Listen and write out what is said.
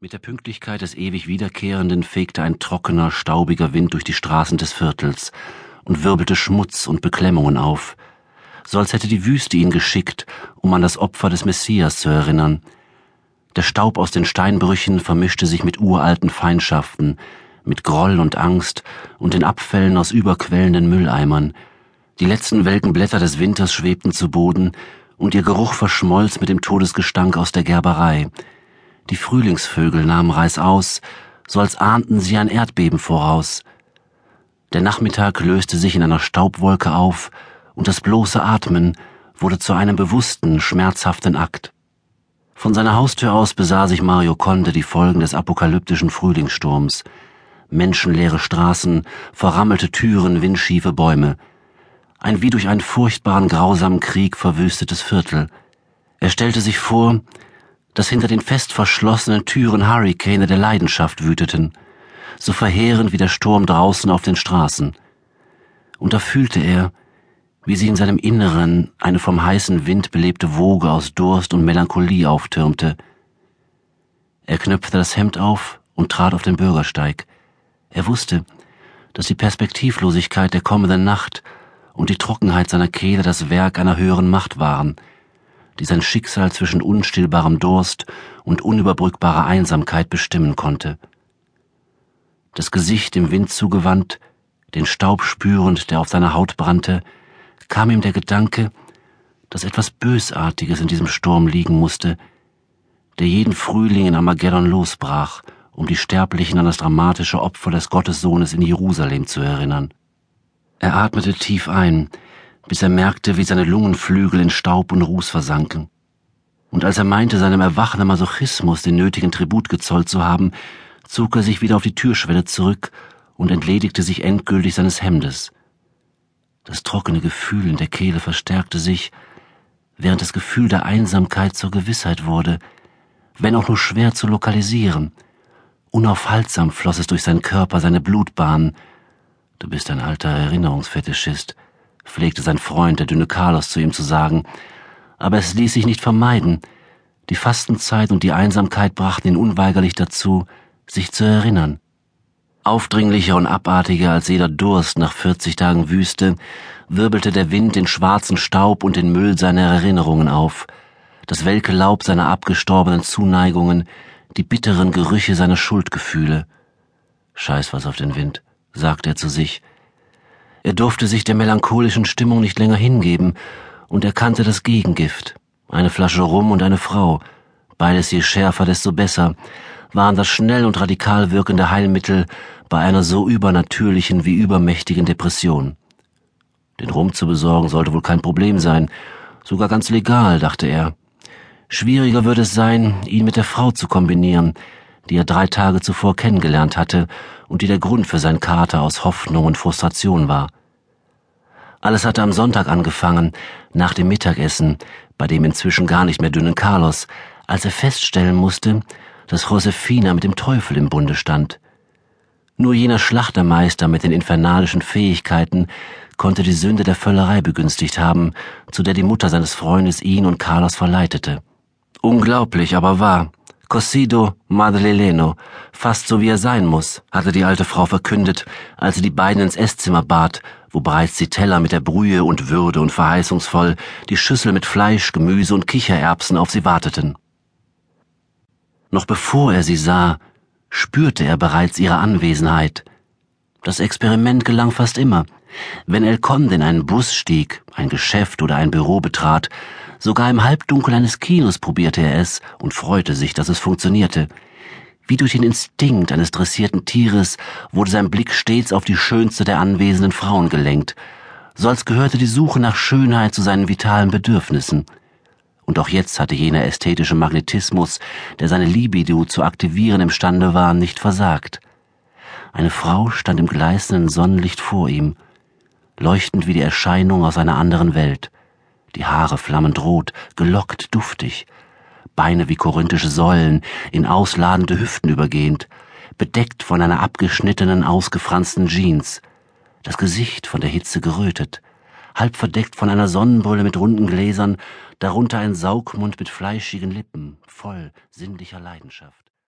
Mit der Pünktlichkeit des ewig Wiederkehrenden fegte ein trockener, staubiger Wind durch die Straßen des Viertels und wirbelte Schmutz und Beklemmungen auf, so als hätte die Wüste ihn geschickt, um an das Opfer des Messias zu erinnern. Der Staub aus den Steinbrüchen vermischte sich mit uralten Feindschaften, mit Groll und Angst und den Abfällen aus überquellenden Mülleimern. Die letzten welken Blätter des Winters schwebten zu Boden, und ihr Geruch verschmolz mit dem Todesgestank aus der Gerberei, die Frühlingsvögel nahmen reißaus, so als ahnten sie ein Erdbeben voraus. Der Nachmittag löste sich in einer Staubwolke auf, und das bloße Atmen wurde zu einem bewussten, schmerzhaften Akt. Von seiner Haustür aus besah sich Mario Conde die Folgen des apokalyptischen Frühlingssturms. Menschenleere Straßen, verrammelte Türen, windschiefe Bäume. Ein wie durch einen furchtbaren, grausamen Krieg verwüstetes Viertel. Er stellte sich vor, dass hinter den fest verschlossenen Türen Hurrikane der Leidenschaft wüteten, so verheerend wie der Sturm draußen auf den Straßen. Und da fühlte er, wie sich in seinem Inneren eine vom heißen Wind belebte Woge aus Durst und Melancholie auftürmte. Er knöpfte das Hemd auf und trat auf den Bürgersteig. Er wusste, dass die Perspektivlosigkeit der kommenden Nacht und die Trockenheit seiner Kehle das Werk einer höheren Macht waren – die sein Schicksal zwischen unstillbarem Durst und unüberbrückbarer Einsamkeit bestimmen konnte. Das Gesicht dem Wind zugewandt, den Staub spürend, der auf seiner Haut brannte, kam ihm der Gedanke, dass etwas Bösartiges in diesem Sturm liegen musste, der jeden Frühling in Armageddon losbrach, um die Sterblichen an das dramatische Opfer des Gottessohnes in Jerusalem zu erinnern. Er atmete tief ein, bis er merkte, wie seine Lungenflügel in Staub und Ruß versanken. Und als er meinte, seinem erwachenden Masochismus den nötigen Tribut gezollt zu haben, zog er sich wieder auf die Türschwelle zurück und entledigte sich endgültig seines Hemdes. Das trockene Gefühl in der Kehle verstärkte sich, während das Gefühl der Einsamkeit zur Gewissheit wurde, wenn auch nur schwer zu lokalisieren. Unaufhaltsam floss es durch seinen Körper, seine Blutbahn. Du bist ein alter Erinnerungsfetischist, pflegte sein Freund, der dünne Carlos, zu ihm zu sagen, aber es ließ sich nicht vermeiden. Die Fastenzeit und die Einsamkeit brachten ihn unweigerlich dazu, sich zu erinnern. Aufdringlicher und abartiger als jeder Durst nach vierzig Tagen Wüste, wirbelte der Wind den schwarzen Staub und den Müll seiner Erinnerungen auf, das welke Laub seiner abgestorbenen Zuneigungen, die bitteren Gerüche seiner Schuldgefühle. Scheiß was auf den Wind, sagte er zu sich, er durfte sich der melancholischen Stimmung nicht länger hingeben und erkannte das Gegengift. Eine Flasche Rum und eine Frau, beides je schärfer, desto besser, waren das schnell und radikal wirkende Heilmittel bei einer so übernatürlichen wie übermächtigen Depression. Den Rum zu besorgen sollte wohl kein Problem sein, sogar ganz legal, dachte er. Schwieriger würde es sein, ihn mit der Frau zu kombinieren, die er drei Tage zuvor kennengelernt hatte und die der Grund für sein Kater aus Hoffnung und Frustration war. Alles hatte am Sonntag angefangen, nach dem Mittagessen, bei dem inzwischen gar nicht mehr dünnen Carlos, als er feststellen musste, dass Josefina mit dem Teufel im Bunde stand. Nur jener Schlachtermeister mit den infernalischen Fähigkeiten konnte die Sünde der Völlerei begünstigt haben, zu der die Mutter seines Freundes ihn und Carlos verleitete. Unglaublich, aber wahr. Cosido Madreleno, fast so wie er sein muss, hatte die alte Frau verkündet, als sie die beiden ins Esszimmer bat, wo bereits die Teller mit der Brühe und Würde und verheißungsvoll die Schüssel mit Fleisch, Gemüse und Kichererbsen auf sie warteten. Noch bevor er sie sah, spürte er bereits ihre Anwesenheit. Das Experiment gelang fast immer. Wenn El Conde in einen Bus stieg, ein Geschäft oder ein Büro betrat, Sogar im Halbdunkel eines Kinos probierte er es und freute sich, dass es funktionierte. Wie durch den Instinkt eines dressierten Tieres wurde sein Blick stets auf die schönste der anwesenden Frauen gelenkt, so als gehörte die Suche nach Schönheit zu seinen vitalen Bedürfnissen. Und auch jetzt hatte jener ästhetische Magnetismus, der seine Libido zu aktivieren imstande war, nicht versagt. Eine Frau stand im gleißenden Sonnenlicht vor ihm, leuchtend wie die Erscheinung aus einer anderen Welt die Haare flammend rot, gelockt, duftig, Beine wie korinthische Säulen, in ausladende Hüften übergehend, bedeckt von einer abgeschnittenen, ausgefransten Jeans, das Gesicht von der Hitze gerötet, halb verdeckt von einer Sonnenbrille mit runden Gläsern, darunter ein Saugmund mit fleischigen Lippen, voll sinnlicher Leidenschaft.